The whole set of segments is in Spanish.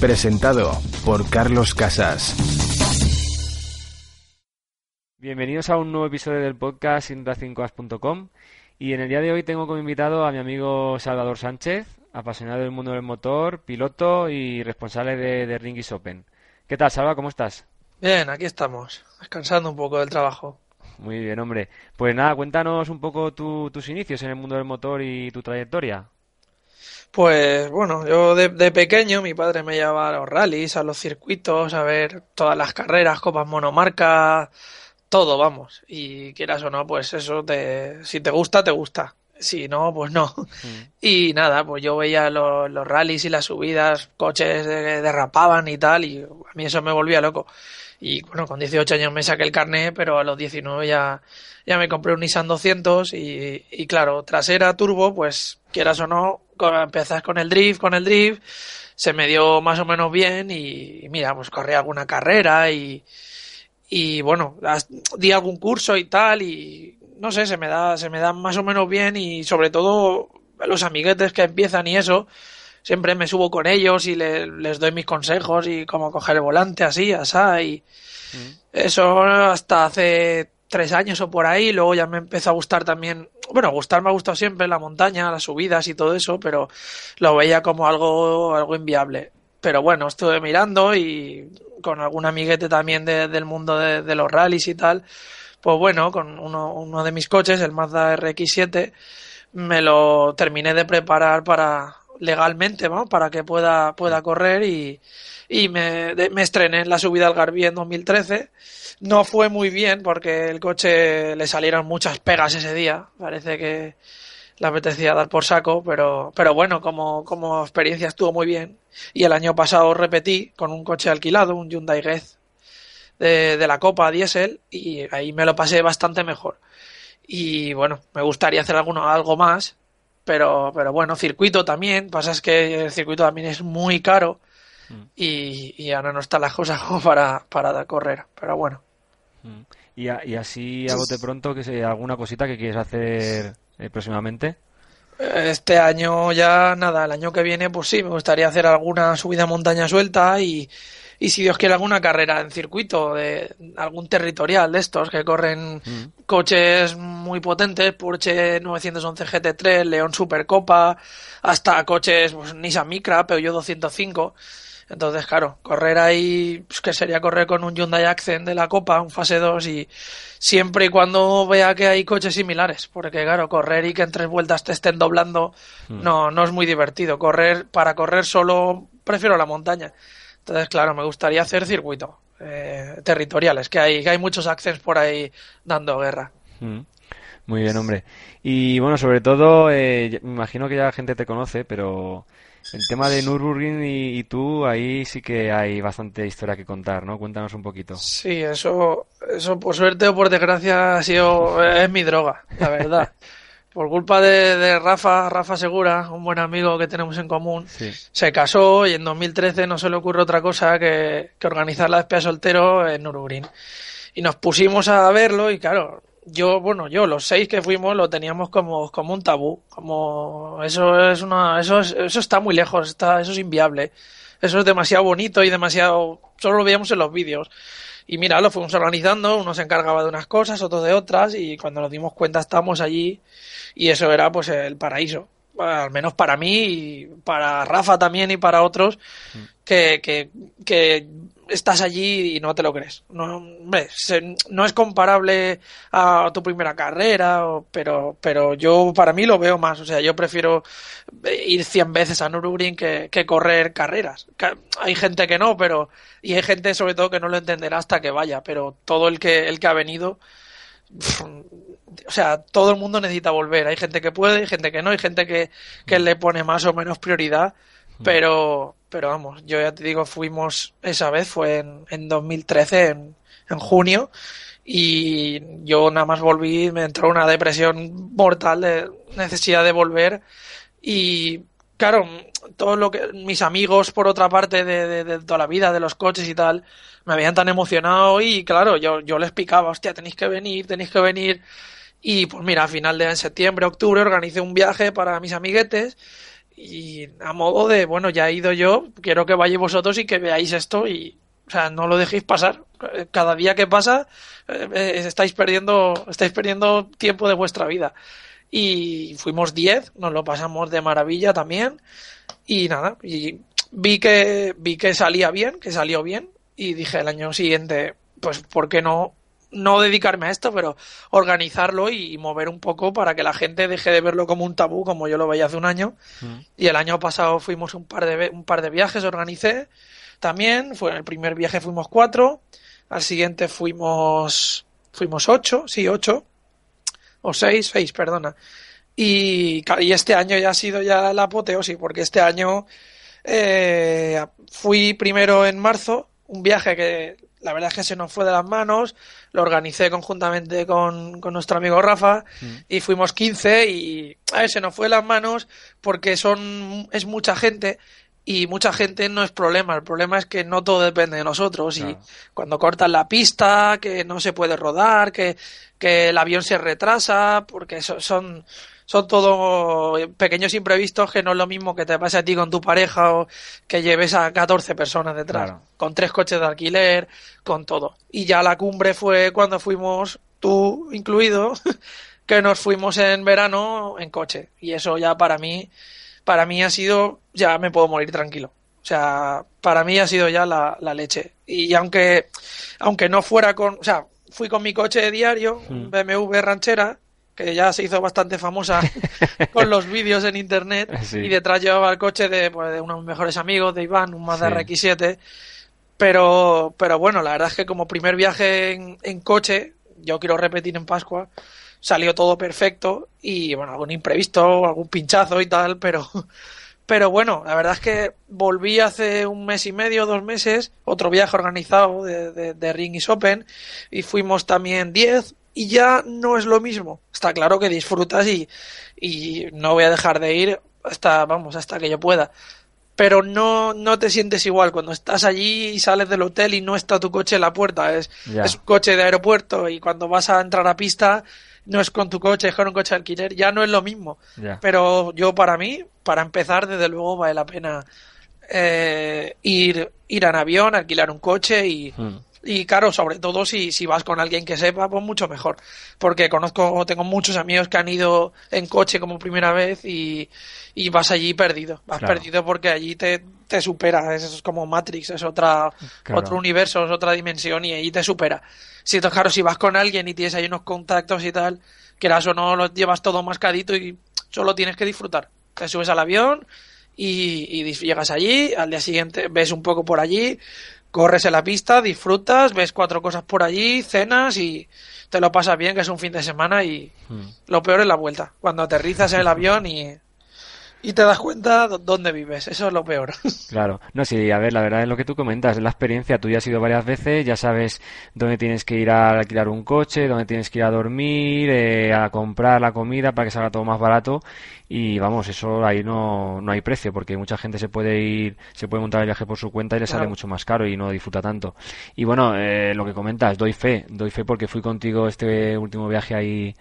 Presentado por Carlos Casas. Bienvenidos a un nuevo episodio del podcast inracincoas.com y en el día de hoy tengo como invitado a mi amigo Salvador Sánchez, apasionado del mundo del motor, piloto y responsable de, de Ringis Open. ¿Qué tal, Salva? ¿Cómo estás? Bien, aquí estamos, descansando un poco del trabajo. Muy bien, hombre. Pues nada, cuéntanos un poco tu- tus inicios en el mundo del motor y tu trayectoria. Pues bueno, yo de, de pequeño mi padre me llevaba a los rallies, a los circuitos, a ver todas las carreras, copas monomarca, todo, vamos. Y quieras o no, pues eso, te, si te gusta, te gusta. Si no, pues no. Y nada, pues yo veía los, los rallies y las subidas, coches derrapaban y tal, y a mí eso me volvía loco. Y bueno, con 18 años me saqué el carnet, pero a los 19 ya, ya me compré un Nissan 200 y, y claro, trasera turbo, pues quieras o no, con- empezás con el drift, con el drift, se me dio más o menos bien y, y mira, pues corrí alguna carrera y, y bueno, di algún curso y tal y no sé, se me da, se me da más o menos bien y sobre todo los amiguetes que empiezan y eso, siempre me subo con ellos y le- les doy mis consejos y cómo coger el volante así, asá y eso hasta hace tres años o por ahí, luego ya me empezó a gustar también, bueno, gustar me ha gustado siempre la montaña, las subidas y todo eso, pero lo veía como algo, algo inviable. Pero bueno, estuve mirando y con algún amiguete también de- del mundo de, de los rallies y tal, pues bueno, con uno, uno de mis coches, el Mazda RX-7, me lo terminé de preparar para legalmente, ¿no? Para que pueda, pueda correr y, y me, estrené en la subida al Garbí en 2013. No fue muy bien porque el coche le salieron muchas pegas ese día. Parece que le apetecía dar por saco, pero, pero bueno, como, como experiencia estuvo muy bien. Y el año pasado repetí con un coche alquilado, un Hyundai Gez de, de la Copa Diesel, y ahí me lo pasé bastante mejor. Y bueno, me gustaría hacer alguno, algo más, pero, pero bueno, circuito también. Pasa es que el circuito también es muy caro y, y ahora no están las cosas como para, para correr. Pero bueno, Mm. Y, a- y así a bote pronto, que sé, alguna cosita que quieres hacer eh, próximamente. este año ya nada, el año que viene pues sí, me gustaría hacer alguna subida a montaña suelta y, y si Dios quiere alguna carrera en circuito, de algún territorial de estos que corren coches muy potentes, Porsche 911 GT3, León Supercopa, hasta coches pues, Nissan Micra, Peugeot 205. Entonces, claro, correr ahí, pues, que sería correr con un Hyundai Accent de la Copa, un fase 2 y siempre y cuando vea que hay coches similares, porque claro, correr y que en tres vueltas te estén doblando no, no es muy divertido. Correr, para correr solo prefiero la montaña. Entonces, claro, me gustaría hacer circuito eh, territoriales, que hay, que hay muchos accents por ahí dando guerra. Mm. Muy bien, hombre. Y bueno, sobre todo, eh, me imagino que ya la gente te conoce, pero el tema de Nürburgring y, y tú, ahí sí que hay bastante historia que contar, ¿no? Cuéntanos un poquito. Sí, eso, eso por suerte o por desgracia ha sido, es mi droga, la verdad. Por culpa de, de Rafa, Rafa Segura, un buen amigo que tenemos en común, Sí. se casó y en 2013 no se le ocurre otra cosa que, que organizar la despedida de soltero en Nürburgring. Y nos pusimos a verlo y claro, yo, bueno, yo, los seis que fuimos lo teníamos como, como un tabú, como eso es una, eso es- eso está muy lejos, está, eso es inviable. Eso es demasiado bonito y demasiado, solo lo veíamos en los vídeos. Y mira, lo fuimos organizando, uno se encargaba de unas cosas, otro de otras, y cuando nos dimos cuenta estábamos allí y eso era pues el paraíso. Al menos para mí y para Rafa también y para otros que, que, que estás allí y no te lo crees. No, hombre, se- no es comparable a tu primera carrera, o- pero, pero yo para mí lo veo más. O sea, yo prefiero ir 100 veces a Nürburgring que, que correr carreras. Ca- Hay gente que no, pero y hay gente sobre todo que no lo entenderá hasta que vaya, pero todo el que el que ha venido o sea, todo el mundo necesita volver. Hay gente que puede, hay gente que no, hay gente que, que le pone más o menos prioridad, pero, pero vamos, yo ya te digo, fuimos esa vez, fue en, en 2013, en, en junio, y yo nada más volví, me entró una depresión mortal de necesidad de volver y claro, todo lo que mis amigos por otra parte de, de, toda la vida, de los coches y tal, me habían tan emocionado y claro, yo, yo les picaba, hostia, tenéis que venir, tenéis que venir. Y pues mira, a final de en septiembre, octubre, organicé un viaje para mis amiguetes y a modo de, bueno, ya he ido yo, quiero que vayáis vosotros y que veáis esto y, o sea, no lo dejéis pasar. Cada día que pasa eh, eh, estáis perdiendo, estáis perdiendo tiempo de vuestra vida. Y fuimos 10, nos lo pasamos de maravilla también. Y nada, y vi que, vi que salía bien, que salió bien. Y dije el año siguiente, pues, ¿por qué no no dedicarme a esto, pero organizarlo y mover un poco para que la gente deje de verlo como un tabú, como yo lo veía hace un año. Mm. Y el año pasado fuimos un par de un par de viajes, organicé también. Fue en el primer viaje fuimos cuatro, al siguiente fuimos fuimos ocho, sí ocho o seis, seis, perdona. Y, y este año ya ha sido ya la apoteosis, porque este año eh, fui primero en marzo, un viaje que la verdad es que se nos fue de las manos, lo organicé conjuntamente con, con nuestro amigo Rafa mm. y fuimos 15 y a ver, se nos fue de las manos porque son es mucha gente y mucha gente no es problema, el problema es que no todo depende de nosotros y cuando cortan la pista, que no se puede rodar, que, que el avión se retrasa, porque son, son todo pequeños imprevistos que no es lo mismo que te pase a ti con tu pareja o que lleves a 14 personas detrás, con tres coches de alquiler, con todo. Y ya la cumbre fue cuando fuimos, tú incluido, que nos fuimos en verano en coche. Y eso ya para mí para mí ha sido, ya me puedo morir tranquilo. O sea, para mí ha sido ya la, leche. Y aunque, aunque no fuera con, o sea, fui con mi coche de diario, un hmm. BMW ranchera, que ya se hizo bastante famosa con los vídeos en internet, y detrás llevaba el coche de, pues, de uno de mis mejores amigos, de Iván, un Mazda RX-7. Pero, pero bueno, la verdad es que como primer viaje en, en coche, yo quiero repetir en Pascua, salió todo perfecto y bueno, algún imprevisto, algún pinchazo y tal, pero, pero bueno, la verdad es que volví hace un mes y medio, dos meses, otro viaje organizado de, de, de Ring is Open y fuimos también 10 y ya no es lo mismo. Está claro que disfrutas y, y no voy a dejar de ir hasta, vamos, hasta que yo pueda. Pero no, no te sientes igual cuando estás allí y sales del hotel y no está tu coche en la puerta. Es, es un coche de aeropuerto y cuando vas a entrar a pista no es con tu coche, es con un coche de alquiler, ya no es lo mismo. Pero yo para mí, para empezar, desde luego vale la pena eh, ir, ir en avión, alquilar un coche y, hmm. Y claro, sobre todo si, si vas con alguien que sepa, pues mucho mejor. Porque conozco, tengo muchos amigos que han ido en coche como primera vez y, y vas allí perdido. Vas perdido porque allí te, te supera. Es, como Matrix, es otra, otro universo, es otra dimensión y allí te supera. Si, claro, si vas con alguien y tienes ahí unos contactos y tal, quieras o no, lo llevas todo mascadito y solo tienes que disfrutar. Te subes al avión y, y llegas allí, al día siguiente ves un poco por allí, corres en la pista, disfrutas, ves cuatro cosas por allí, cenas y te lo pasas bien, que es un fin de semana y hmm. lo peor es la vuelta, cuando aterrizas en el avión y y te das cuenta dónde vives. Eso es lo peor. Claro. No, sí, a ver, la verdad es lo que tú comentas, es la experiencia. Tú ya has ido varias veces, ya sabes dónde tienes que ir a alquilar un coche, dónde tienes que ir a dormir, eh, a comprar la comida para que salga todo más barato. Y vamos, eso ahí no, no hay precio, porque mucha gente se puede ir, se puede montar el viaje por su cuenta y le sale mucho más caro y no disfruta tanto. Y bueno, eh, lo que comentas, doy fe, doy fe porque fui contigo este último viaje ahí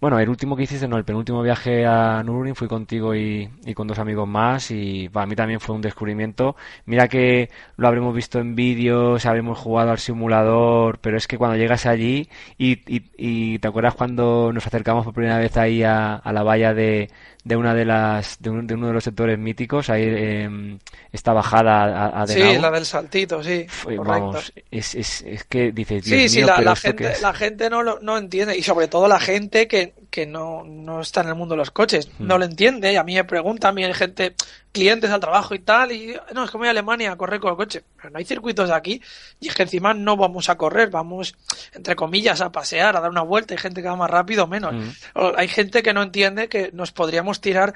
bueno, el último que hiciste, no, el penúltimo viaje a Nürburgring fui contigo y, y, con dos amigos más y para mí también fue un descubrimiento. Mira que lo habremos visto en vídeos, habremos jugado al simulador, pero es que cuando llegas allí y, y, y te acuerdas cuando nos acercamos por primera vez ahí a, a la valla de, de una de las de, uno de los sectores míticos ahí eh, esta bajada a, de sí la del saltito sí vamos es, es, es, que dices sí sí la, la gente la gente no lo, no entiende y sobre todo la gente que, que no, no está en el mundo de los coches no hmm. lo entiende y a mí me pregunta a mí hay gente clientes al trabajo y tal, y no, es que voy a Alemania a correr con el coche. Pero no hay circuitos aquí, y es que encima no vamos a correr, vamos, entre comillas, a pasear, a dar una vuelta. Hay gente que va más rápido o menos. Mm. Hay gente que no entiende que nos podríamos tirar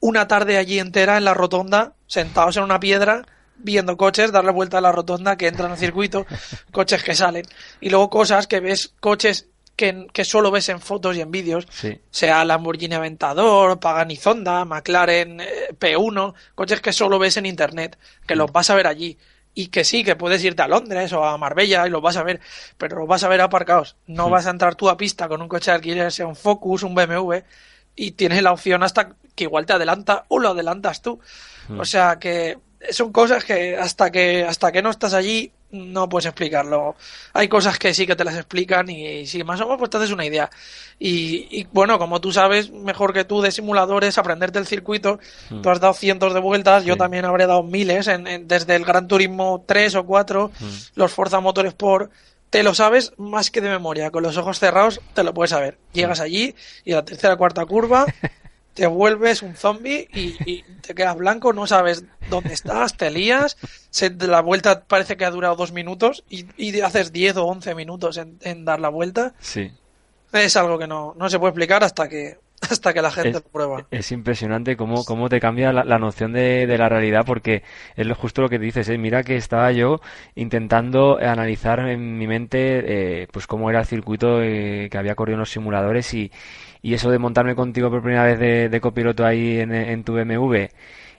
una tarde allí entera en la rotonda sentados en una piedra viendo coches darle vuelta a la rotonda que entran al circuito, coches que salen. Y luego cosas que ves, coches que, que solo ves en fotos y en vídeos, Sí. sea Lamborghini Aventador, Pagani Zonda, McLaren eh, P1, coches que solo ves en internet, que los vas a ver allí. Y que sí, que puedes irte a Londres o a Marbella y los vas a ver, pero los vas a ver aparcados. No Sí. vas a entrar tú a pista con un coche de alquiler, sea un Focus, un BMW, y tienes la opción hasta que igual te adelanta o lo adelantas tú. O sea que son cosas que hasta que hasta que no estás allí no puedes explicarlo. Hay cosas que sí que te las explican y, sí, más o menos pues te haces una idea. Y, y, bueno, como tú sabes mejor que tú de simuladores, aprenderte el circuito, tú has dado cientos de vueltas, yo también habré dado miles, en, en- desde el Gran Turismo 3 o 4, los Forza Motorsport, te lo sabes más que de memoria, con los ojos cerrados te lo puedes saber. Llegas allí y a la tercera cuarta curva te vuelves un zombie y, y te quedas blanco, no sabes dónde estás, te lías, se- la vuelta parece que ha durado dos minutos y, y haces 10 o 11 minutos en, en dar la vuelta. Sí. Es algo que no, no se puede explicar hasta que, hasta que la gente Es- lo prueba. Es impresionante cómo, cómo te cambia la, la noción de, de la realidad, porque es justo lo que dices, ¿eh? Mira que estaba yo intentando analizar en mi mente eh, pues cómo era el circuito eh, que había corrido en los simuladores y, y eso de montarme contigo por primera vez de, de copiloto ahí en, en tu BMW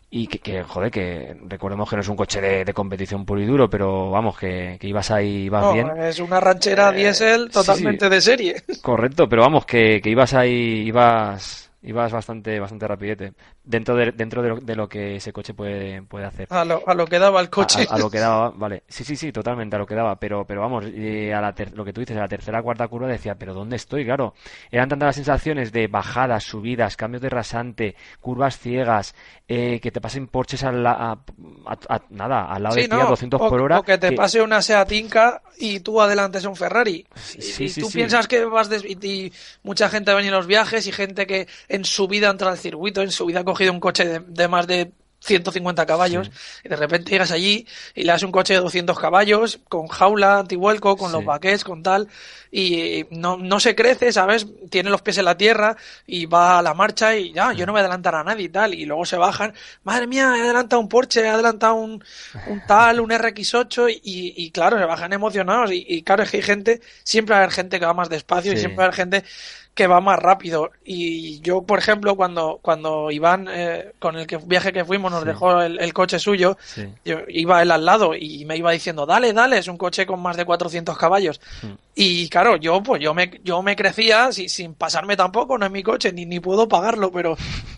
y que, que, joder, que recordemos que no es un coche de, de competición puro y duro, pero vamos, que, que ibas ahí, ibas No, bien. es una ranchera Eh, diésel sí, totalmente sí. de serie. Correcto, pero vamos, que, que ibas ahí, ibas, ibas bastante, bastante rapidete. Dentro de, dentro de lo, de lo que ese coche puede, puede hacer. A lo, a lo que daba el A, coche. a- a lo que daba, vale. Sí, sí, sí, totalmente a lo que daba. Pero, pero vamos, eh, a la ter- lo que tú dices, a la tercera cuarta curva decía, pero ¿dónde estoy? Claro, eran tantas las sensaciones de bajadas, subidas, cambios de rasante, curvas ciegas, eh, que te pasen porches a, la- a- a- a- nada, al lado de Sí, ti a no, 200 o, por hora. o que te que- pase una Seat Inca y tú adelante es un Ferrari. Y, Sí, y sí, tú sí. piensas que vas des- y, y mucha gente va en los viajes y gente que en su vida entra al circuito, en su vida ha cogido un coche de, de más de 150 caballos y de repente llegas allí y le das un coche de 200 caballos con jaula antivuelco, con Sí. los baquets, con tal y no, no se crece, ¿sabes? Tiene los pies en la tierra y va a la marcha y ya, yo no voy a adelantar a nadie y tal y luego se bajan, madre mía, he adelantado un Porsche, he adelantado un, un tal, un RX8 y, y claro, se bajan emocionados y, y claro, es que hay gente, siempre va a haber gente que va más despacio y siempre va a haber gente que va más rápido y yo por ejemplo cuando cuando Iván eh, con el que viaje que fuimos nos Sí. dejó el, el coche suyo Sí. yo iba él al lado y me iba diciendo dale dale es un coche con más de 400 caballos Mm. y claro yo pues yo me yo me crecía si- sin pasarme tampoco no es mi coche ni ni puedo pagarlo pero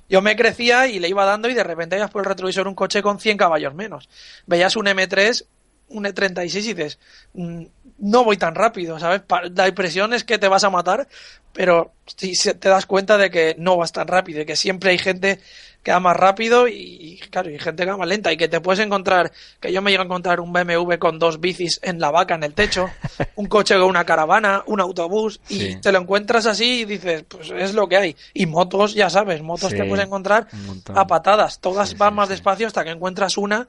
yo me crecía y le iba dando y de repente veías por el retrovisor un coche con 100 caballos menos veías un M3 un E36 y dices, "Mm, no voy tan rápido, ¿sabes? La impresión es que te vas a matar, pero si te das cuenta de que no vas tan rápido y que siempre hay gente que va más rápido y, claro, y gente que va más lenta y que te puedes encontrar, que yo me llego a encontrar un BMW con dos bicis en la vaca, en el techo, un coche con una caravana, un autobús y Sí. te lo encuentras así y dices, pues es lo que hay. Y motos, ya sabes, motos Sí, te puedes encontrar a patadas, todas Sí, van más despacio hasta que encuentras una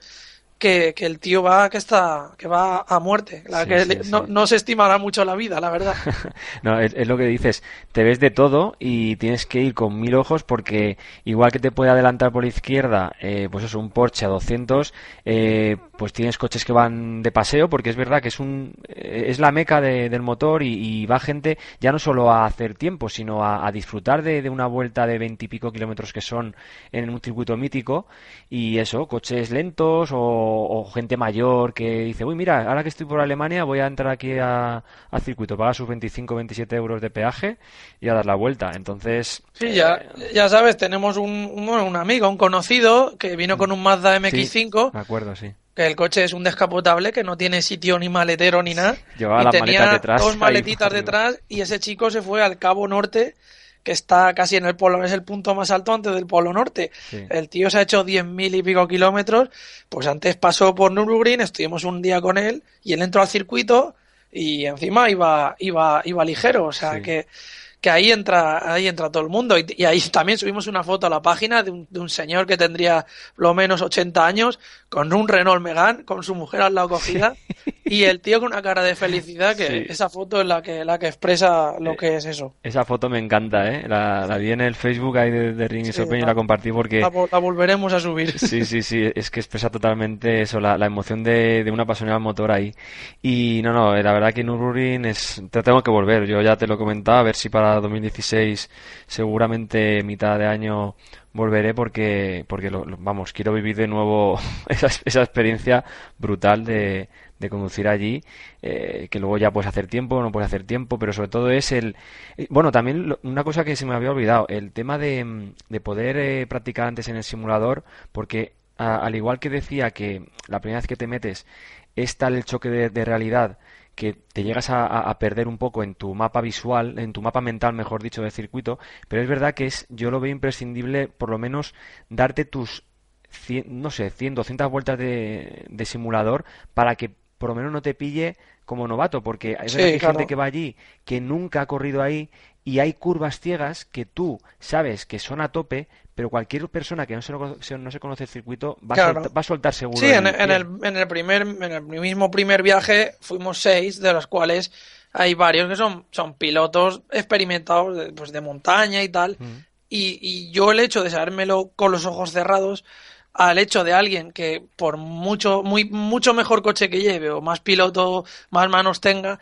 que, que el tío va que está que va a muerte, la Sí, que sí, le- sí. No, no se estimará mucho la vida, la verdad. No, es, es lo que dices, te ves de todo y tienes que ir con mil ojos porque igual que te puede adelantar por la izquierda, eh, pues eso, un Porsche a 200, eh, pues tienes coches que van de paseo porque es verdad que es un eh, es la meca de- del motor y, y va gente ya no solo a hacer tiempo, sino a, a disfrutar de, de una vuelta de veintipico kilómetros que son en un circuito mítico y eso, coches lentos o, o gente mayor que dice, uy, mira, ahora que estoy por Alemania voy a entrar aquí a, circuito, pagar sus 25 27 euros de peaje y a dar la vuelta. Entonces, Sí, ya, eh, ya sabes, tenemos un, un, amigo, un conocido, que vino con un Mazda MX5, me acuerdo, sí. que el coche es un descapotable, que no tiene sitio ni maletero ni nada, Llevaba y las tenía maletas detrás, dos maletitas detrás, y ese chico se fue al Cabo Norte, que está casi en el polo, es el punto más alto antes del polo norte. Sí. El tío se ha hecho 10.000 y pico kilómetros, pues antes pasó por Nürburgring, estuvimos un día con él, y él entró al circuito, y encima iba, iba, iba ligero, o sea Sí. que, que ahí entra, ahí entra todo el mundo. Y, ahí también subimos una foto a la página de un, de un, señor que tendría lo menos 80 años, con un Renault Megane, con su mujer al lado cogida, y el tío con una cara de felicidad, que esa foto es la que, la que expresa lo que es eso. Esa foto me encanta, ¿eh? La, la vi en el Facebook ahí de, Ring y y la compartí porque... La, volveremos a subir. Sí, sí, sí, es que expresa totalmente eso, la, la emoción de, de una apasionada al motor ahí. Y no, no, la verdad que Nürburgring es... Te tengo que volver, yo ya te lo he comentado, a ver si para 2016 seguramente mitad de año volveré porque porque lo, vamos quiero vivir de nuevo esa, esa experiencia brutal de, de conducir allí eh, que luego ya puedes hacer tiempo no puedes hacer tiempo pero sobre todo es el eh, bueno también una cosa que se me había olvidado el tema de, de poder eh, practicar antes en el simulador porque al igual que decía que la primera vez que te metes es tal el choque de realidad que te llegas a, perder un poco en tu mapa visual, en tu mapa mental, mejor dicho, del circuito, pero es verdad que es, yo lo veo imprescindible, por lo menos, darte tus, no sé, 100, 200 vueltas de, simulador para que por lo menos no te pille como novato, porque hay gente que va allí que nunca ha corrido ahí y hay curvas ciegas que tú sabes que son a tope, pero cualquier persona que no se, no se conoce el circuito va, a soltar, va, a soltar, seguro. Sí, en, el, en, el, primer, en el mismo primer viaje fuimos seis, de los cuales hay varios que son, son pilotos experimentados de, pues de montaña y tal. Y, y yo el hecho de sabérmelo con los ojos cerrados al hecho de alguien que por mucho muy mucho mejor coche que lleve o más piloto más manos tenga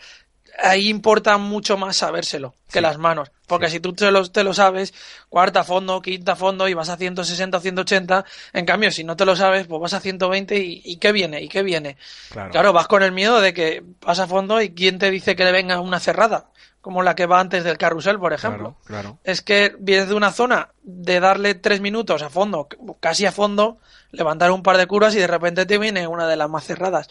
ahí importa mucho más sabérselo que las manos. Porque si tú te lo, te lo sabes, cuarta fondo, quinta fondo y vas a 160 o 180, en cambio, si no te lo sabes, pues vas a 120 y, y ¿qué viene? ¿Y qué viene? Claro. vas con el miedo de que vas a fondo y quién te dice que le venga una cerrada, como la que va antes del carrusel, por ejemplo. Claro, Es que vienes de una zona de darle tres minutos a fondo, casi a fondo, levantar un par de curvas y de repente te viene una de las más cerradas.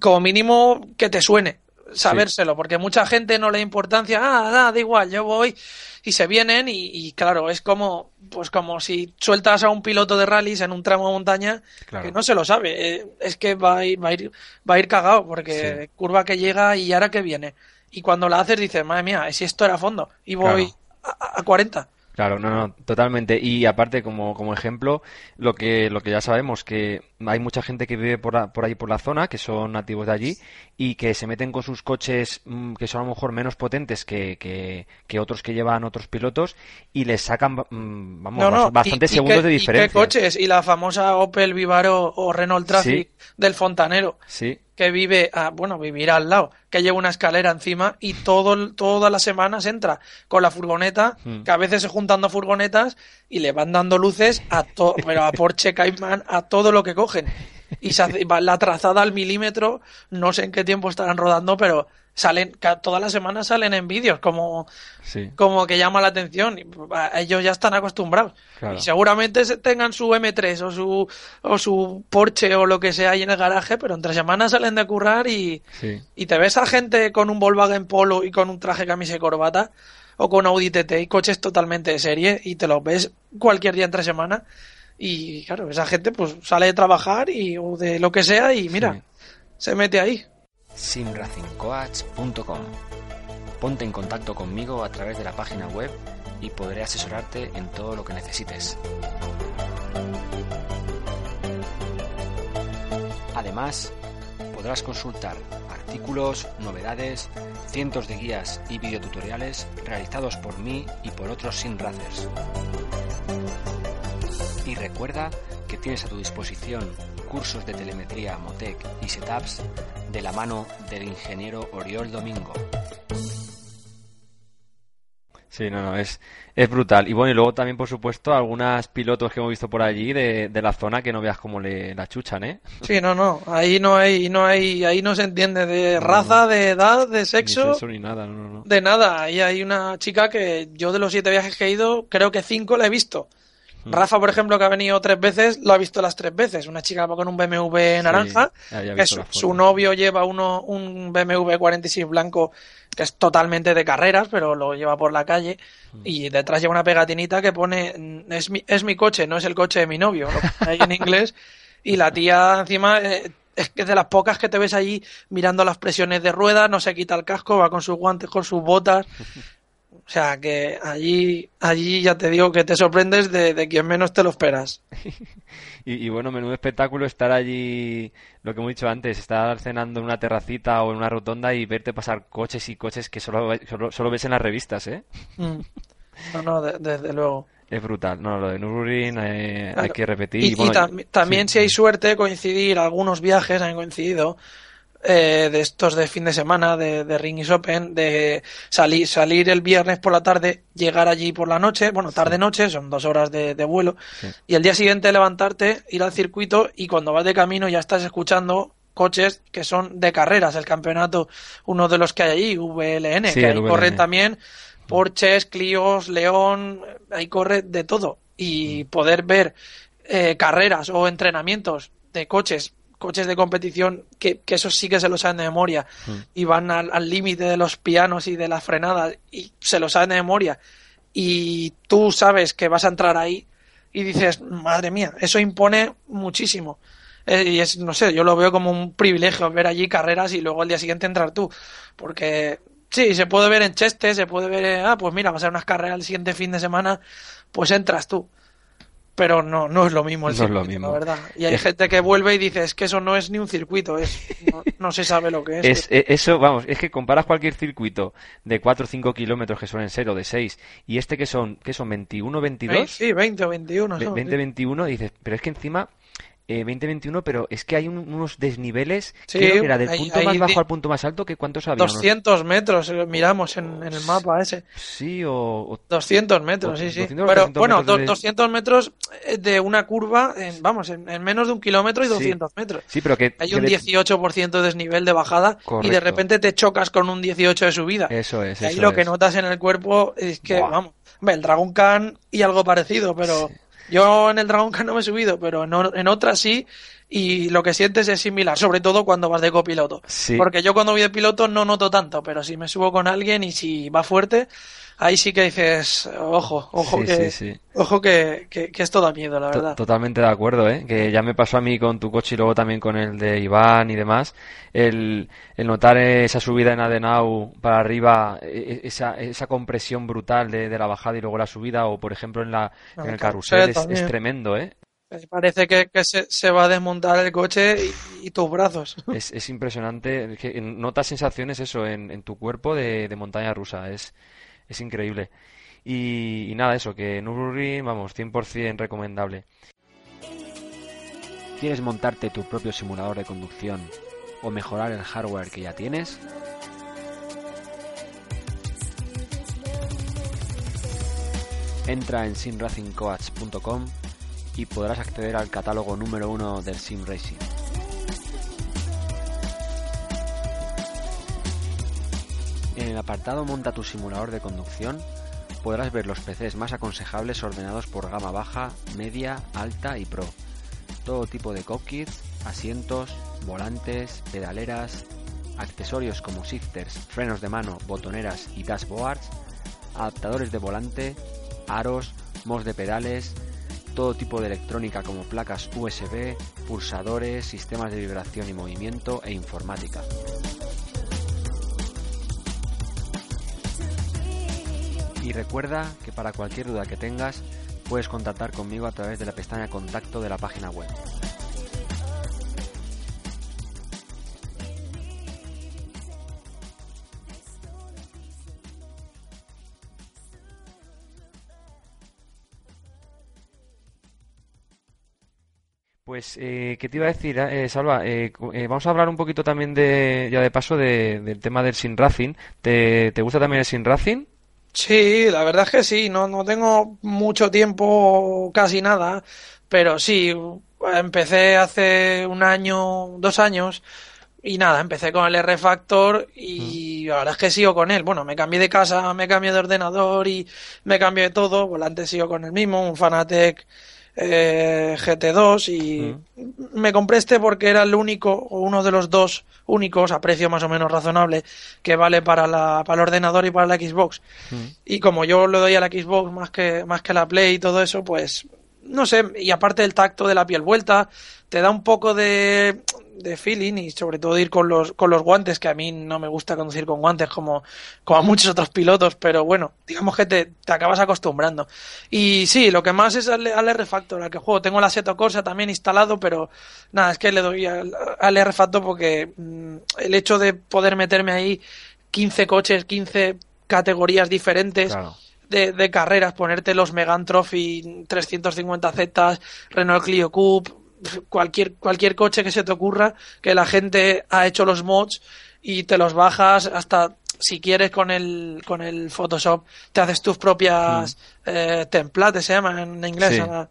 Como mínimo que te suene sabérselo, porque mucha gente no le da importancia, ah, da, igual, yo voy y se vienen y, claro, es como pues como si sueltas a un piloto de rallies en un tramo de montaña que no se lo sabe, eh, es que va a ir, va a ir, va a ir cagado porque curva que llega y ahora que viene. Y cuando la haces dices, madre mía, si esto era fondo y voy a, a 40. Claro, no, no, totalmente. Y aparte, como, como ejemplo, lo que, lo que ya sabemos, que hay mucha gente que vive por, por ahí por la zona, que son nativos de allí, y que se meten con sus coches mm, que son a lo mejor menos potentes que, que, otros que llevan otros pilotos, y les sacan, mm, vamos, bastantes segundos de diferencia. ¿y qué coches? Y la famosa Opel Vivaro o Renault Traffic del Fontanero. Sí que vive, a, bueno, vivirá al lado, que lleva una escalera encima y todo, todas las semanas entra con la furgoneta, hmm. que a veces se juntan dos furgonetas y le van dando luces a todo, pero a Porsche Cayman, a todo lo que cogen. Y se hace, la trazada al milímetro, no sé en qué tiempo estarán rodando, pero salen, todas las semanas salen en vídeos, como, como que llama la atención. Ellos ya están acostumbrados. Y seguramente tengan su M3 o su, o su Porsche o lo que sea ahí en el garaje, pero entre semanas salen de currar y, y te ves a gente con un Volkswagen Polo y con un traje camisa y corbata o con Audi TT y coches totalmente de serie y te los ves cualquier día entre semana y claro, esa gente pues sale de trabajar y o de lo que sea y mira, se mete ahí simracingcoach.com. Ponte en contacto conmigo a través de la página web y podré asesorarte en todo lo que necesites. Además, podrás consultar artículos, novedades, cientos de guías y videotutoriales realizados por mí y por otros simracers. Y recuerda que tienes a tu disposición cursos de telemetría Motec y setups de la mano del ingeniero Oriol Domingo. Sí, no, no, es, es brutal. Y bueno, y luego también, por supuesto, algunas pilotos que hemos visto por allí de, de la zona que no veas cómo le la chuchan, ¿eh? Sí, no, no, ahí no hay, no hay, ahí no se entiende de raza, de edad, de sexo. Ni nada, no, no. De nada. Ahí hay una chica que yo de los siete viajes que he ido, creo que cinco la he visto. Mm. Rafa, por ejemplo, que ha venido tres veces, lo ha visto las tres veces. Una chica va con un BMW naranja, que su, novio lleva uno, un BMW 46 blanco que es totalmente de carreras, pero lo lleva por la calle. Mm. Y detrás lleva una pegatinita que pone, es mi, es mi coche, no es el coche de mi novio, ahí en inglés. Y la tía encima... Eh, es que de las pocas que te ves allí mirando las presiones de rueda, no se quita el casco, va con sus guantes, con sus botas. O sea que allí, allí ya te digo que te sorprendes de, de quien menos te lo esperas. y, bueno, menudo espectáculo estar allí, lo que hemos dicho antes, estar cenando en una terracita o en una rotonda y verte pasar coches y coches que solo, solo, ves en las revistas, ¿eh? Mm. No, no, desde luego. Es brutal, no, lo de Nürburgring eh, hay que repetir. Y, también si hay suerte coincidir, algunos viajes han coincidido, eh, de estos de fin de semana, de, de Ring Open, de salir, salir el viernes por la tarde, llegar allí por la noche, bueno, tarde-noche, son dos horas de, vuelo, y el día siguiente levantarte, ir al circuito y cuando vas de camino ya estás escuchando coches que son de carreras, el campeonato, uno de los que hay allí, VLN, que ahí corren también Porches, Clios, León, ahí corre de todo. Y poder ver eh, carreras o entrenamientos de coches coches de competición que, que esos sí que se lo saben de memoria mm. y van al límite de los pianos y de las frenadas y se lo saben de memoria y tú sabes que vas a entrar ahí y dices, madre mía, eso impone muchísimo. Eh, y es, no sé, yo lo veo como un privilegio ver allí carreras y luego al día siguiente entrar tú, porque sí, se puede ver en Cheste, se puede ver, ah, pues mira, va a ser unas carreras el siguiente fin de semana, pues entras tú pero no, no es lo mismo el circuito, la verdad. Y hay gente que vuelve y dice, es que eso no es ni un circuito, es, no, se sabe lo que es. es. Eh, Eso, vamos, es que comparas cualquier circuito de 4 o 5 kilómetros que suelen ser, o de 6, y este que son, que son 21, 22. Sí, 20 o 21. 20, 21, dices, pero es que encima 2021, eh, pero es que hay unos desniveles, sí, creo que era del punto más bajo al punto más alto, que ¿cuántos había? 200 metros, eh, miramos en, el mapa ese. Sí, o... 200 metros, sí, sí. pero bueno, 200 metros de una curva, en, vamos, en, menos de un kilómetro y 200 metros. Sí, pero que... Hay un 18% de desnivel de bajada y de repente te chocas con un 18 de subida. Eso es. Y ahí lo que notas en el cuerpo es que, vamos, el Dragon Khan y algo parecido, pero... Yo en el Dragon Khan no me he subido, pero en, en sí. Y lo que sientes es similar, sobre todo cuando vas de copiloto. Porque yo cuando voy de piloto no noto tanto, pero si me subo con alguien y si va fuerte, ahí sí que dices, ojo, ojo que, ojo que, que, esto da miedo, la verdad. Totalmente de acuerdo, ¿eh? Que ya me pasó a mí con tu coche y luego también con el de Iván y demás, el, el notar esa subida en Adenau para arriba, e, e, esa, esa compresión brutal de, de la bajada y luego la subida, o por ejemplo en la, en el carrusel, es, tremendo, ¿eh? Parece que, que se, se, va a desmontar el coche y, tus brazos. Es, es impresionante. Que notas sensaciones eso en, en tu cuerpo de, de montaña rusa. Es, es increíble. Y, nada, eso, que Nürburgring, vamos, 100% recomendable. ¿Quieres montarte tu propio simulador de conducción o mejorar el hardware que ya tienes? Entra en simracingcoach.com y podrás acceder al catálogo número uno del Sim Racing. En el apartado Monta tu simulador de conducción podrás ver los PCs más aconsejables ordenados por gama baja, media, alta y pro. Todo tipo de cockpits, asientos, volantes, pedaleras, accesorios como shifters, frenos de mano, botoneras y dashboards, adaptadores de volante, aros, mods de pedales, todo tipo de electrónica como placas USB, pulsadores, sistemas de vibración y movimiento e informática. Y recuerda que para cualquier duda que tengas puedes contactar conmigo a través de la pestaña contacto de la página web. Pues, eh, ¿qué te iba a decir, eh, Salva? Eh, eh, vamos a hablar un poquito también de, ya de paso, del tema del Sin Racing. ¿Te, ¿Te gusta también el Sin Racing? Sí, la verdad es que sí, no, no tengo mucho tiempo, casi nada, pero sí, empecé hace un año, dos años, y nada, empecé con el R-Factor y mm. verdad es que sigo con él. Bueno, me cambié de casa, me cambié de ordenador y me cambié de todo. Volante sigo con el mismo, un Fanatec eh, GT2 y mm. me compré este porque era el único o uno de los dos únicos a precio más o menos razonable que vale para, la, para el ordenador y para la Xbox. Mm. Y como yo le doy a la Xbox más que, más que a la Play y todo eso, pues no sé, y aparte del tacto de la piel vuelta, te da un poco de, de feeling y sobre todo ir con los, con los guantes, que a mí no me gusta conducir con guantes como, como a muchos otros pilotos, pero bueno, digamos que te, te acabas acostumbrando. Y sí, lo que más es al, al R-Factor, al que juego. Tengo la Seto Corsa también instalado, pero nada, es que le doy al, al R-Factor porque mm, el hecho de poder meterme ahí 15 coches, 15 categorías diferentes. Claro. De, de carreras, ponerte los Megan Trophy 350Z, Renault Clio Coupe, cualquier, cualquier coche que se te ocurra, que la gente ha hecho los mods y te los bajas hasta si quieres con el con el Photoshop te haces tus propias eh, templates se llaman en inglés Sí. la-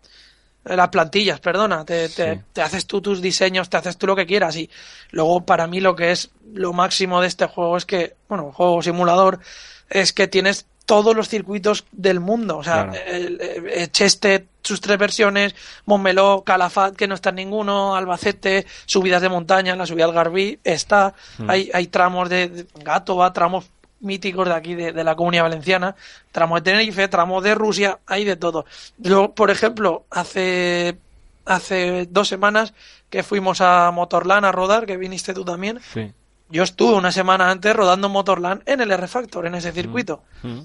las plantillas perdona te, te, Sí. te haces tú tus diseños te haces tú lo que quieras y luego para mí lo que es lo máximo de este juego es que bueno juego simulador es que tienes todos los circuitos del mundo o sea Claro. el, el- el Cheste sus tres versiones Montmeló Calafat que no está en ninguno Albacete subidas de montaña la subida al Garbí está Mm. hay, hay tramos de, de Gátova tramos míticos de aquí de, de la comunidad valenciana tramos de Tenerife tramos de Rusia hay de todo yo por ejemplo hace hace dos semanas que fuimos a Motorland a rodar que viniste tú también Sí. yo estuve una semana antes rodando Motorland en el R-Factor en ese circuito Mm,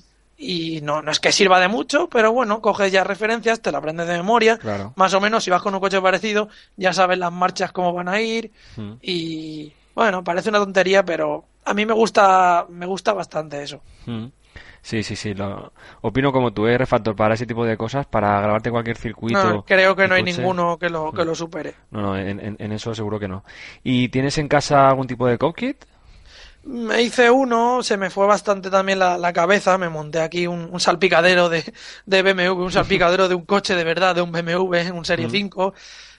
y no, no es que sirva de mucho, pero bueno, coges ya referencias, te la aprendes de memoria, Claro. más o menos si vas con un coche parecido, ya sabes las marchas cómo van a ir Mm. y bueno, parece una tontería, pero a mí me gusta me gusta bastante eso. Mm. Sí, sí, sí. Lo... Opino como tú, ¿eh? Factor para ese tipo de cosas, para grabarte cualquier circuito. No, creo que no hay coche. ninguno que lo que lo supere. No, no, en, en- eso seguro que no. ¿Y tienes en casa algún tipo de cockpit? Me hice uno, se me fue bastante también la, la cabeza, me monté aquí un, un salpicadero de, de BMW, un salpicadero de un coche de verdad, de un BMW, un Serie 5,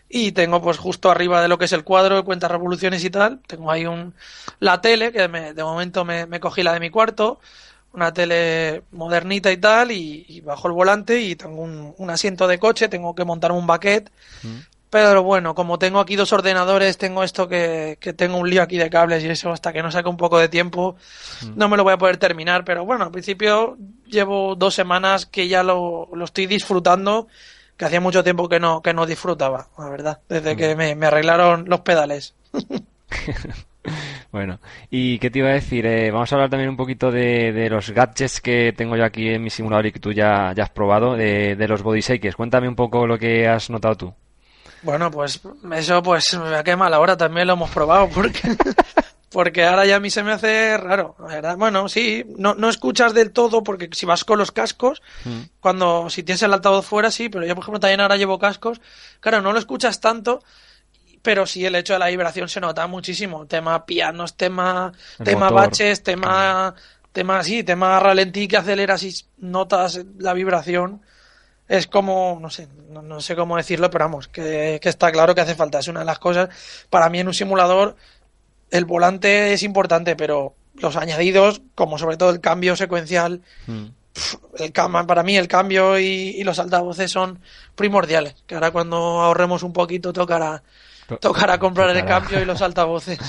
y tengo pues justo arriba de lo que es el cuadro de cuentas revoluciones y tal, tengo ahí un la tele, que me- de momento me, me cogí la de mi cuarto, una tele modernita y tal, y, y bajo el volante y tengo un, un asiento de coche, tengo que montar un baquet, pero bueno, como tengo aquí dos ordenadores, tengo esto que, que tengo un lío aquí de cables y eso, hasta que no saque un poco de tiempo, no me lo voy a poder terminar. Pero bueno, al principio llevo dos semanas que ya lo, lo estoy disfrutando, que hacía mucho tiempo que no, que no disfrutaba, la verdad, desde que me, me arreglaron los pedales. Bueno, ¿y qué te iba a decir? Eh, vamos a hablar también un poquito de, de los gadgets que tengo yo aquí en mi simulador y que tú ya, ya has probado, de, de los body shakers. Cuéntame un poco lo que has notado tú. Bueno, pues eso pues me qué mal ahora también lo hemos probado porque porque ahora ya a mí se me hace raro, verdad. Bueno, sí, no, no escuchas del todo porque si vas con los cascos, cuando si tienes el altavoz fuera sí, pero yo por ejemplo también ahora llevo cascos, claro, no lo escuchas tanto, pero sí el hecho de la vibración se nota muchísimo, tema pianos, tema El tema motor. baches, tema tema sí, tema ralentí que aceleras y notas la vibración es como, no sé, no, no sé cómo decirlo, pero vamos, que, que está claro que hace falta. Es una de las cosas. Para mí en un simulador el volante es importante, pero los añadidos, como sobre todo el cambio secuencial, Mm. el para mí el cambio y, y los altavoces son primordiales. Que ahora cuando ahorremos un poquito tocará, To- tocará comprar el cambio y los altavoces.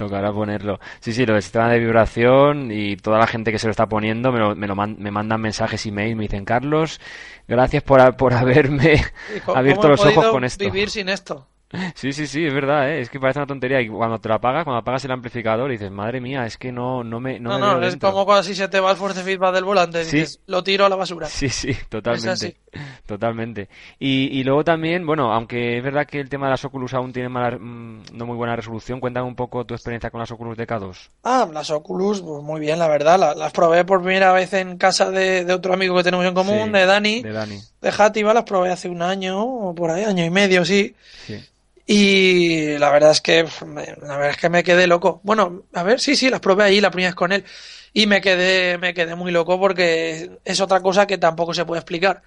Tocará ponerlo. Sí, sí, lo del sistema de vibración y toda la gente que se lo está poniendo me, lo, me, lo man- me mandan mensajes y mail, me dicen, Carlos, gracias por, por haberme abierto ¿cómo he los ojos con esto. vivir sin esto? Sí, sí, sí, es verdad, ¿eh? Es que parece una tontería. Y cuando te lo apagas, cuando apagas el amplificador, dices, madre mía, es que no, no me, no No, me no, es dentro". como cuando si se te va el force feedback del volante, Sí. dices, lo tiro a la basura. Sí, sí, totalmente. así. Totalmente. Y, y luego también, bueno, aunque es verdad que el tema de las Oculus aún tiene mala- mm, no muy buena resolución, cuéntame un poco tu experiencia con las Oculus DK2. Ah, las Oculus, pues muy bien, la verdad. la- Las, probé por primera vez en casa de, de otro amigo que tenemos en común, Sí, de Dani, De Dani. de Játiva. Las probé hace un año o por ahí, año y medio, sí. Sí. Y la verdad es que, la verdad es que me quedé loco. Bueno, a ver, sí, sí, las probé ahí la primera vez con él. Y me quedé, me quedé muy loco porque es otra cosa que tampoco se puede explicar.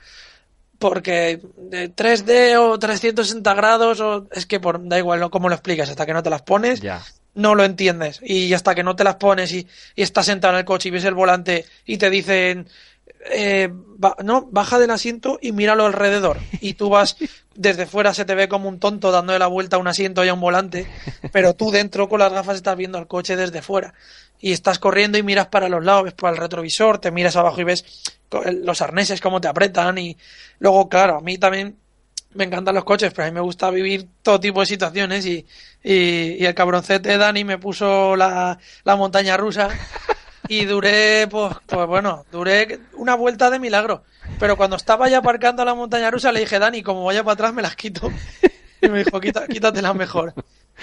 Porque de 3D o 360 grados, o, es que por, da igual ¿no? cómo lo explicas, hasta que no te las pones, Ya. no lo entiendes. Y hasta que no te las pones y, y estás sentado en el coche y ves el volante y te dicen, eh, ba- no, baja del asiento y míralo alrededor. Y tú vas desde fuera, se te ve como un tonto dándole la vuelta a un asiento y a un volante, pero tú dentro con las gafas estás viendo el coche desde fuera. Y estás corriendo y miras para los lados, ves para el retrovisor, te miras abajo y ves los arneses cómo te apretan. Y luego, claro, a mí también me encantan los coches, pero a mí me gusta vivir todo tipo de situaciones y, y, el cabroncete Dani me puso la, la montaña rusa y duré, pues, pues bueno, duré una vuelta de milagro. Pero cuando estaba ya aparcando la montaña rusa le dije, Dani, como vaya para atrás me las quito. Y me dijo, Quita, quítatelas mejor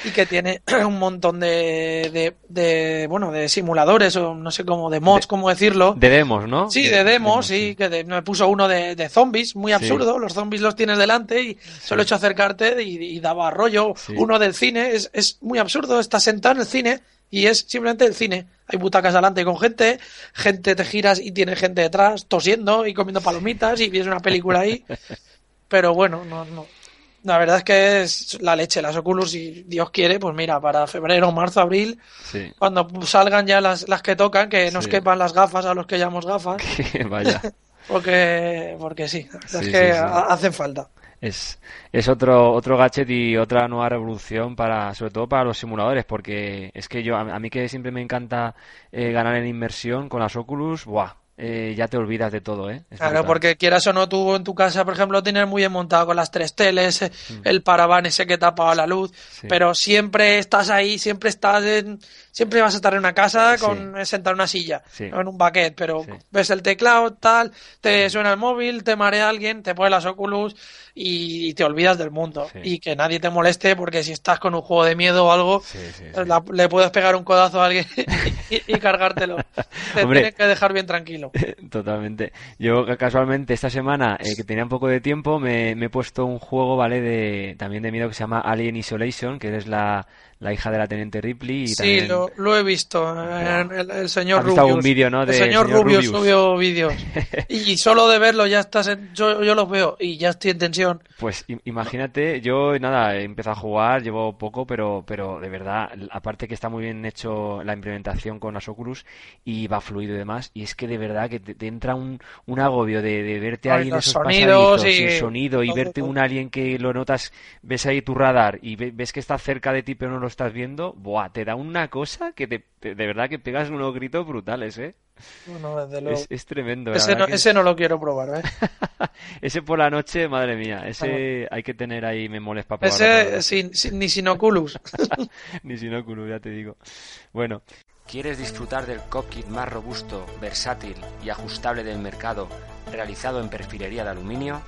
y que tiene un montón de, de, bueno de simuladores o no sé cómo de mods cómo decirlo. De demos no sí de, demos sí, que me puso uno de, zombies muy absurdo. Los zombies los tienes delante y solo he hecho acercarte y, daba rollo. Uno del cine es, es muy absurdo estás sentado en el cine y es simplemente el cine hay butacas delante con gente gente te giras y tiene gente detrás tosiendo y comiendo palomitas y ves una película ahí pero bueno no no la verdad es que es la leche, las Oculus, si Dios quiere, pues mira, para febrero, marzo, abril, cuando salgan ya las, las que tocan, que nos quepan las gafas a los que llamamos gafas. Vaya. porque, porque sí, es que hacen falta. Es, es otro, otro gadget y otra nueva revolución para, sobre todo para los simuladores, porque es que yo, a, mí que siempre me encanta eh, ganar en inmersión con las Oculus, ¡buah! Eh, ya te olvidas de todo, ¿eh? claro, porque quieras o no, tú en tu casa, por ejemplo, tienes muy bien montado con las tres teles, eh, mm. el paraván ese que tapa la luz, pero siempre estás ahí, siempre estás en, siempre vas a estar en una casa con sentado en una silla, en un baquet, pero ves el teclado, tal, te suena el móvil, te marea alguien, te pone las Oculus y, te olvidas del mundo. Y que nadie te moleste porque si estás con un juego de miedo o algo, le puedes pegar un codazo a alguien y, cargártelo. Te tienes que dejar bien tranquilo. Totalmente. Yo casualmente esta semana, eh, que tenía un poco de tiempo, me, me, he puesto un juego, ¿vale? De, también de miedo que se llama Alien Isolation, que es la, la hija de la teniente Ripley. Y sí, lo, lo, he visto. El, señor Rubius. un vídeo, ¿no? el señor, Rubius, subió vídeos. y solo de verlo ya estás. En, yo, yo los veo y ya estoy en tensión. Pues imagínate, yo nada, he empezado a jugar, llevo poco, pero, pero de verdad, aparte que está muy bien hecho la implementación con las Oculus y va fluido y demás, y es que de verdad que te, entra un, un agobio de, de verte ahí en esos sonidos y... sin sonido y verte un alien que lo notas, ves ahí tu radar y ves que está cerca de ti pero no lo estás viendo, buah, te da una cosa que te, de verdad que pegas unos gritos brutales, ¿eh? es, tremendo. Ese no, ese no, lo quiero probar, ¿eh? ese por la noche, madre mía, ese hay que tener ahí memoles para probar. Ese sin, sin, ni sin Oculus. ni sin Oculus, ya te digo. Bueno. ¿Quieres disfrutar del cockpit más robusto, versátil y ajustable del mercado, realizado en perfilería de aluminio?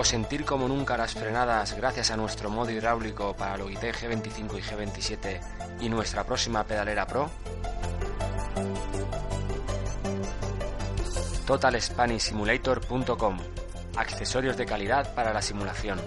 O sentir como nunca las frenadas gracias a nuestro modo hidráulico para Logitech G25 y G27 y nuestra próxima pedalera Pro? TotalSpanishSimulator.com Accesorios de calidad para la simulación.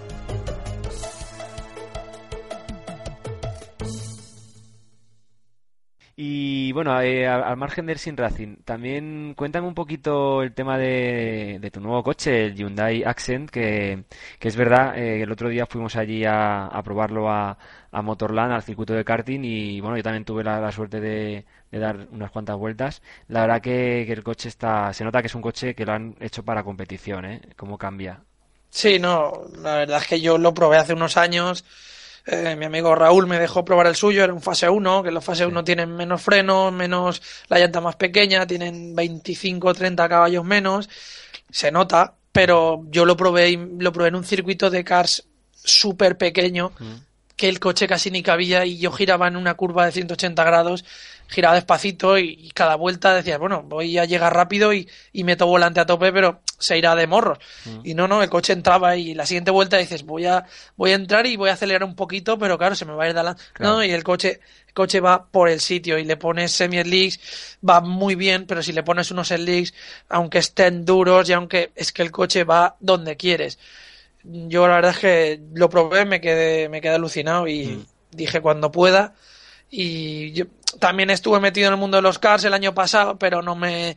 Bueno, eh, al margen del Sin Racing, también cuéntame un poquito el tema de, tu nuevo coche, el Hyundai Accent, que, que es verdad, eh, el otro día fuimos allí a, probarlo a, a, Motorland, al circuito de karting, y bueno, yo también tuve la, suerte de, dar unas cuantas vueltas. La verdad que, el coche está, se nota que es un coche que lo han hecho para competición, ¿eh? ¿Cómo cambia? Sí, no, la verdad es que yo lo probé hace unos años eh, mi amigo Raúl me dejó probar el suyo, era un fase 1, que los fase 1 tienen menos frenos, menos la llanta más pequeña, tienen 25 o 30 caballos menos, se nota, pero yo lo probé, lo probé en un circuito de cars súper pequeño, que el coche casi ni cabía y yo giraba en una curva de 180 grados giraba despacito y, cada vuelta decías, bueno, voy a llegar rápido y, y meto volante a tope, pero se irá de morros. Mm. Y no, no, el coche entraba y la siguiente vuelta dices, voy a, voy a entrar y voy a acelerar un poquito, pero claro, se me va a ir de la... No, y el coche, el coche va por el sitio y le pones semi-slicks, va muy bien, pero si le pones unos slicks, aunque estén duros y aunque es que el coche va donde quieres. Yo la verdad es que lo probé, me quedé, me quedé alucinado y mm. dije cuando pueda y yo también estuve metido en el mundo de los cars el año pasado, pero no me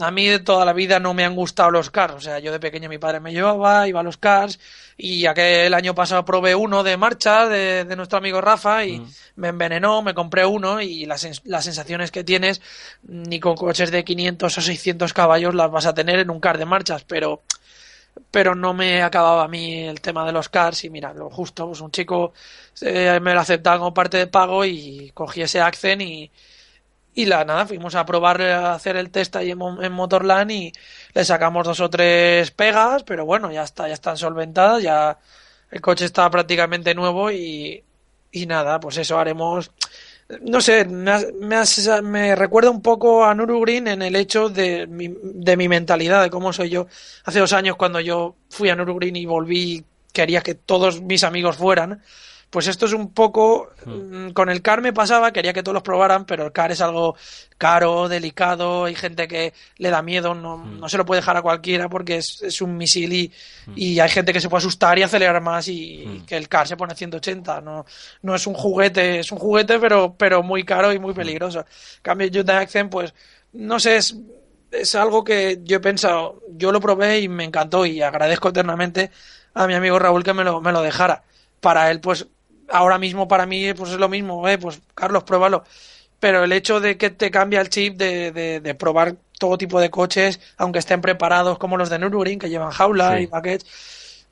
a mí de toda la vida no me han gustado los cars, o sea, yo de pequeño mi padre me llevaba, iba a los cars y aquel año pasado probé uno de marcha de, nuestro amigo Rafa y mm. me envenenó, me compré uno y las, las sensaciones que tienes ni con coches de 500 o 600 caballos las vas a tener en un car de marchas, pero pero no me acababa a mí el tema de los cars y mira, lo justo, pues un chico eh, me lo aceptaba como parte de pago y cogí ese Accent y, Y la nada, fuimos a probar a hacer el test ahí en, en Motorland y le sacamos dos o tres pegas, pero bueno, ya está, ya están solventadas, ya el coche está prácticamente nuevo y, y nada, pues eso haremos. No sé, me, me, recuerda un poco a Nürburgring en el hecho de mi, de mi mentalidad, de cómo soy yo. Hace dos años cuando yo fui a Nürburgring y volví, quería que todos mis amigos fueran pues esto es un poco. Hmm. Con el CAR me pasaba, quería que todos los probaran, pero el CAR es algo caro, delicado, hay gente que le da miedo, no, hmm. no se lo puede dejar a cualquiera porque es, es un misil y, hmm. y, hay gente que se puede asustar y acelerar más y, que el CAR se pone a 180. No, no es un juguete, es un juguete, pero, pero muy caro y muy peligroso. En cambio, Hyundai Accent, pues, no sé, es, es algo que yo he pensado, yo lo probé y me encantó y agradezco eternamente a mi amigo Raúl que me lo, me lo dejara. Para él, pues ahora mismo para mí pues es lo mismo, eh, pues Carlos, pruébalo. Pero el hecho de que te cambia el chip de, de, probar todo tipo de coches, aunque estén preparados como los de Nürburgring, que llevan jaula y paquets,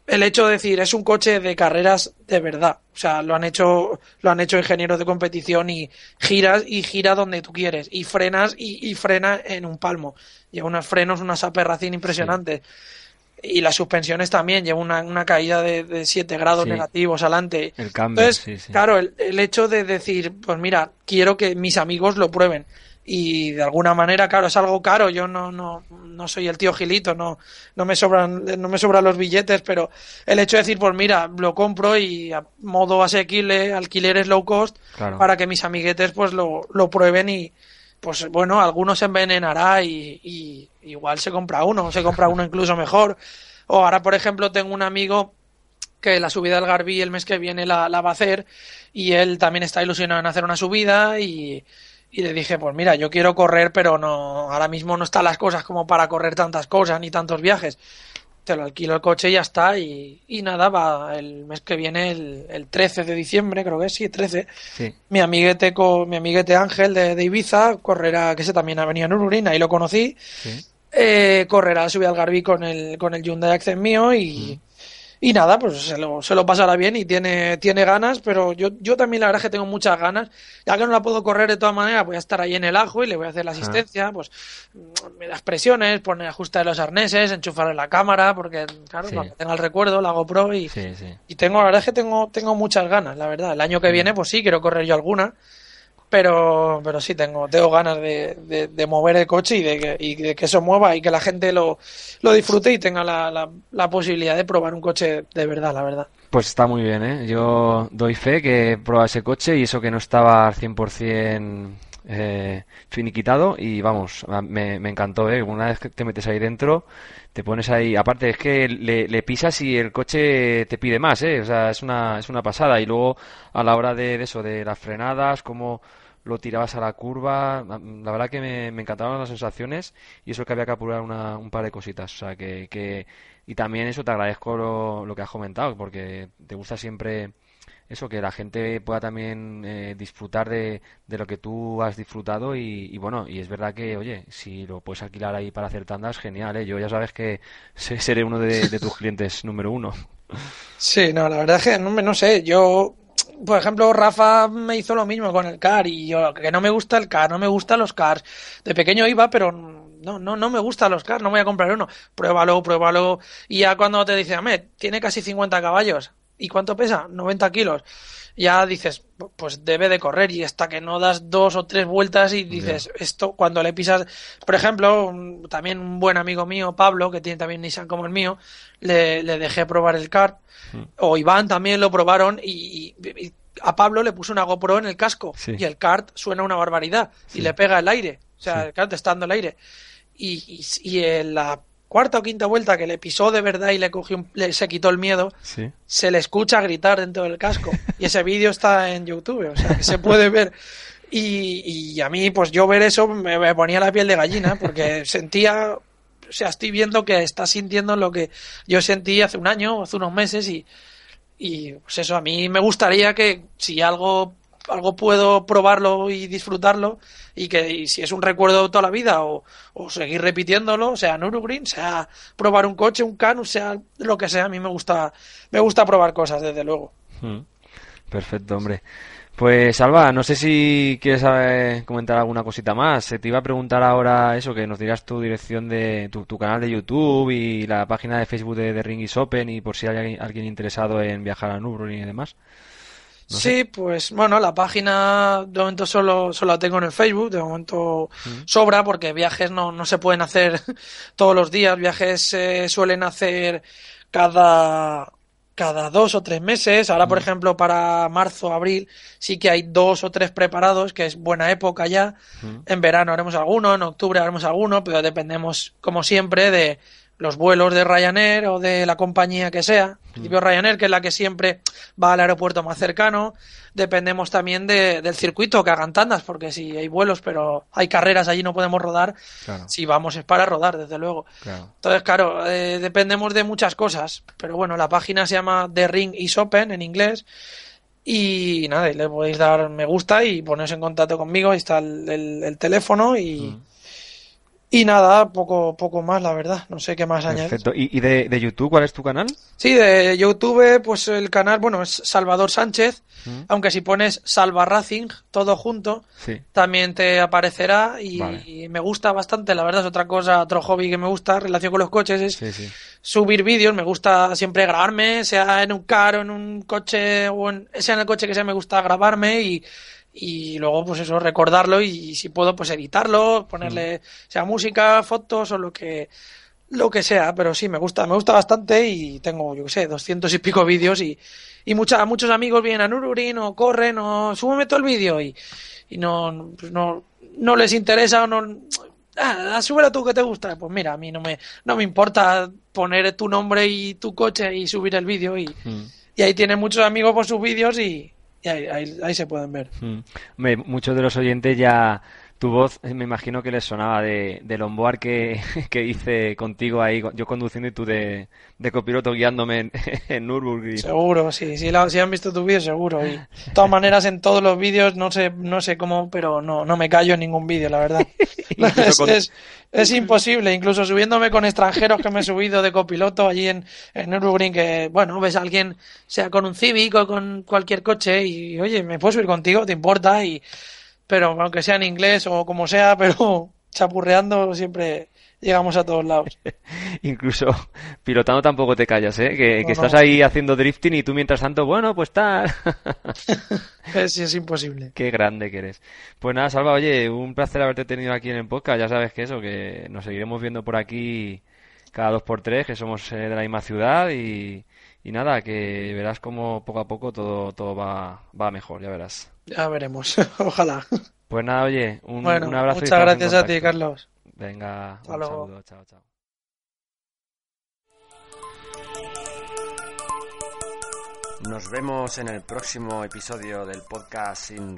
el hecho de decir es un coche de carreras de verdad. O sea, lo han hecho, lo han hecho ingenieros de competición y giras y gira donde tú quieres. Y frenas y, y frena en un palmo. Lleva unos frenos, unas aperración impresionantes y las suspensiones también lleva una, una caída de, de 7 grados negativos adelante. El cambio, Entonces, claro, el, el, hecho de decir, pues mira, quiero que mis amigos lo prueben. Y de alguna manera, claro, es algo caro. Yo no, no, no soy el tío Gilito, no, no me sobran, no me sobran los billetes, pero el hecho de decir, pues mira, lo compro y a modo asequible, alquileres low cost, para que mis amiguetes pues lo, lo prueben y, pues bueno, algunos se envenenará y, y, igual se compra uno, se compra uno incluso mejor. O ahora, por ejemplo, tengo un amigo que la subida del Garbi el mes que viene la, la va a hacer y él también está ilusionado en hacer una subida y, y le dije, pues mira, yo quiero correr, pero no, ahora mismo no están las cosas como para correr tantas cosas ni tantos viajes te lo alquilo el coche y ya está. Y, y nada, va el mes que viene, el, el, 13 de diciembre, creo que sí, 13. Sí. Mi amiguete, mi amiguete Ángel de, de, Ibiza correrá, que ese también ha venido en Nürburgring, ahí lo conocí. Sí. Eh, correrá subir al Garbi con el, con el Hyundai Accent mío y, mm. Y nada, pues se lo, se lo pasará bien y tiene, tiene ganas, pero yo, yo también la verdad es que tengo muchas ganas. Ya que no la puedo correr de todas maneras, voy a estar ahí en el ajo y le voy a hacer la asistencia, pues me das presiones, poner ajustar los arneses, enchufarle la cámara, porque claro, Sí. cuando tenga el recuerdo, la GoPro y, Sí, sí. y tengo, la verdad es que tengo, tengo muchas ganas, la verdad. El año que viene, pues sí, quiero correr yo alguna. Pero, pero sí, tengo, tengo ganas de, de, mover el coche y de, que, y de que eso mueva y que la gente lo, lo disfrute y tenga la, la, posibilidad de probar un coche de verdad, la verdad. Pues está muy bien, ¿eh? Yo doy fe que he ese coche y eso que no estaba al 100% eh, finiquitado y vamos, me, encantó, ¿eh? Una vez que te metes ahí dentro, te pones ahí, aparte es que le, pisas y el coche te pide más, ¿eh? O sea, es una, es una pasada y luego a la hora de, de eso, de las frenadas, como lo tirabas a la curva, la verdad que me, me encantaban las sensaciones y eso que había que apurar una, un par de cositas, o sea, que, que y también eso te agradezco lo, lo que has comentado, porque te gusta siempre eso, que la gente pueda también eh, disfrutar de, de, lo que tú has disfrutado y, y, bueno, y es verdad que, oye, si lo puedes alquilar ahí para hacer tandas, genial, ¿eh? Yo ya sabes que seré uno de, tus clientes número uno. Sí, no, la verdad es que no, no sé, yo por ejemplo, Rafa me hizo lo mismo con el car y yo que no me gusta el car, no me gustan los cars. De pequeño iba, pero no, no, no me gustan los cars, no voy a comprar uno. Pruébalo, pruébalo. Y ya cuando te dice, Ahmed, tiene casi 50 caballos. ¿Y cuánto pesa? 90 kilos. Ya dices, pues debe de correr y hasta que no das dos o tres vueltas y dices, yeah. esto cuando le pisas, por ejemplo, también un buen amigo mío, Pablo, que tiene también Nissan como el mío, le, le dejé probar el kart, Mm. o Iván también lo probaron y, y, y, a Pablo le puso una GoPro en el casco Sí. y el kart suena una barbaridad Sí. y le pega el aire, o sea, Sí. el kart está dando el aire. Y, y, y la cuarta o quinta vuelta que le pisó de verdad y le cogió un- le, se quitó el miedo, Sí. se le escucha gritar dentro del casco. Y ese vídeo está en YouTube, o sea, que se puede ver. Y, y a mí, pues yo ver eso me, me ponía la piel de gallina, porque sentía, o sea, estoy viendo que está sintiendo lo que yo sentí hace un año, hace unos meses, y, y pues eso, a mí me gustaría que si algo, algo puedo probarlo y disfrutarlo, y que si es un recuerdo de toda la vida, o, o seguir repitiéndolo, sea Nürburgring, sea probar un coche, un Canus, sea lo que sea, a mí me gusta, me gusta probar cosas, desde luego. Mm. Perfecto, hombre. Pues Alba, no sé si quieres eh, comentar alguna cosita más. Se te iba a preguntar ahora eso, que nos dirás tu dirección de tu, canal de YouTube y la página de Facebook de, de Ring is Open y por si hay alguien interesado en viajar a Nürburgring y demás. Sí, pues bueno, la página de momento solo, solo la tengo en el Facebook, de momento sobra porque viajes no, no se pueden hacer todos los días, viajes se suelen hacer cada cada dos o tres meses. Ahora, por ejemplo, para marzo, abril, sí que hay dos o tres preparados, que es buena época ya. En verano haremos alguno, en octubre haremos alguno, pero dependemos, como siempre, de los vuelos de Ryanair o de la compañía que sea. Principio Ryanair, que es la que siempre va al aeropuerto más cercano. Dependemos también de, del circuito que hagan tandas, porque si hay vuelos, pero hay carreras allí no podemos rodar, si vamos es para rodar, desde luego. Entonces, claro, eh, dependemos de muchas cosas. Pero bueno, la página se llama The Ring is Open en inglés. Y nada, le podéis dar me gusta y poneros en contacto conmigo. Ahí está el, teléfono y. Y nada, poco, poco más, la verdad. No sé qué más añadir. Perfecto. ¿Y, de, de, YouTube cuál es tu canal? Sí, de YouTube, pues el canal, bueno, es Salvador Sánchez. Mm. Aunque si pones Salva Racing, todo junto, también te aparecerá. Y, me gusta bastante, la verdad, es otra cosa, otro hobby que me gusta, relación con los coches, es subir vídeos. Me gusta siempre grabarme, sea en un carro, en un coche, o en, sea en el coche que sea, me gusta grabarme y y luego pues eso recordarlo y, si puedo pues editarlo ponerle mm. sea música fotos o lo que lo que sea pero sí me gusta me gusta bastante y tengo yo qué sé doscientos y pico vídeos y y mucha, muchos amigos vienen a Nururin o corren o súbeme todo el vídeo y, y no, pues no no les interesa o no ah, súbelo tú que te gusta pues mira a mí no me no me importa poner tu nombre y tu coche y subir el vídeo y, mm. y ahí tienen muchos amigos por sus vídeos y y ahí, se pueden ver. Mm. muchos de los oyentes ya tu voz me imagino que les sonaba de, del onboard que, que hice contigo ahí, yo conduciendo y tú de, de copiloto guiándome en, en Nürburgring. Seguro, sí, sí, si han visto tu vídeo seguro. Y de todas maneras en todos los vídeos, no sé, no sé cómo, pero no, no me callo en ningún vídeo, la verdad. es, es, imposible, incluso subiéndome con extranjeros que me he subido de copiloto allí en, en Nürburgring, que bueno, ves a alguien, sea con un Civic o con cualquier coche y oye, ¿me puedo subir contigo? ¿Te importa? Y pero aunque sea en inglés o como sea, pero chapurreando siempre llegamos a todos lados. Incluso pilotando tampoco te callas, ¿eh? Que, estás ahí haciendo drifting y tú mientras tanto, bueno, pues tal. sí, es imposible. Qué grande que eres. Pues nada, Salva, oye, un placer haberte tenido aquí en el podcast. Ya sabes que eso, que nos seguiremos viendo por aquí cada dos por tres, que somos eh, de la misma ciudad y, y nada, que verás como poco a poco todo, todo va, va mejor, ya verás. Ya veremos, ojalá. Pues nada, oye, un, un abrazo. Muchas gracias a ti, Carlos. Venga, un saludo, chao, chao. Nos vemos en el próximo episodio del podcast sin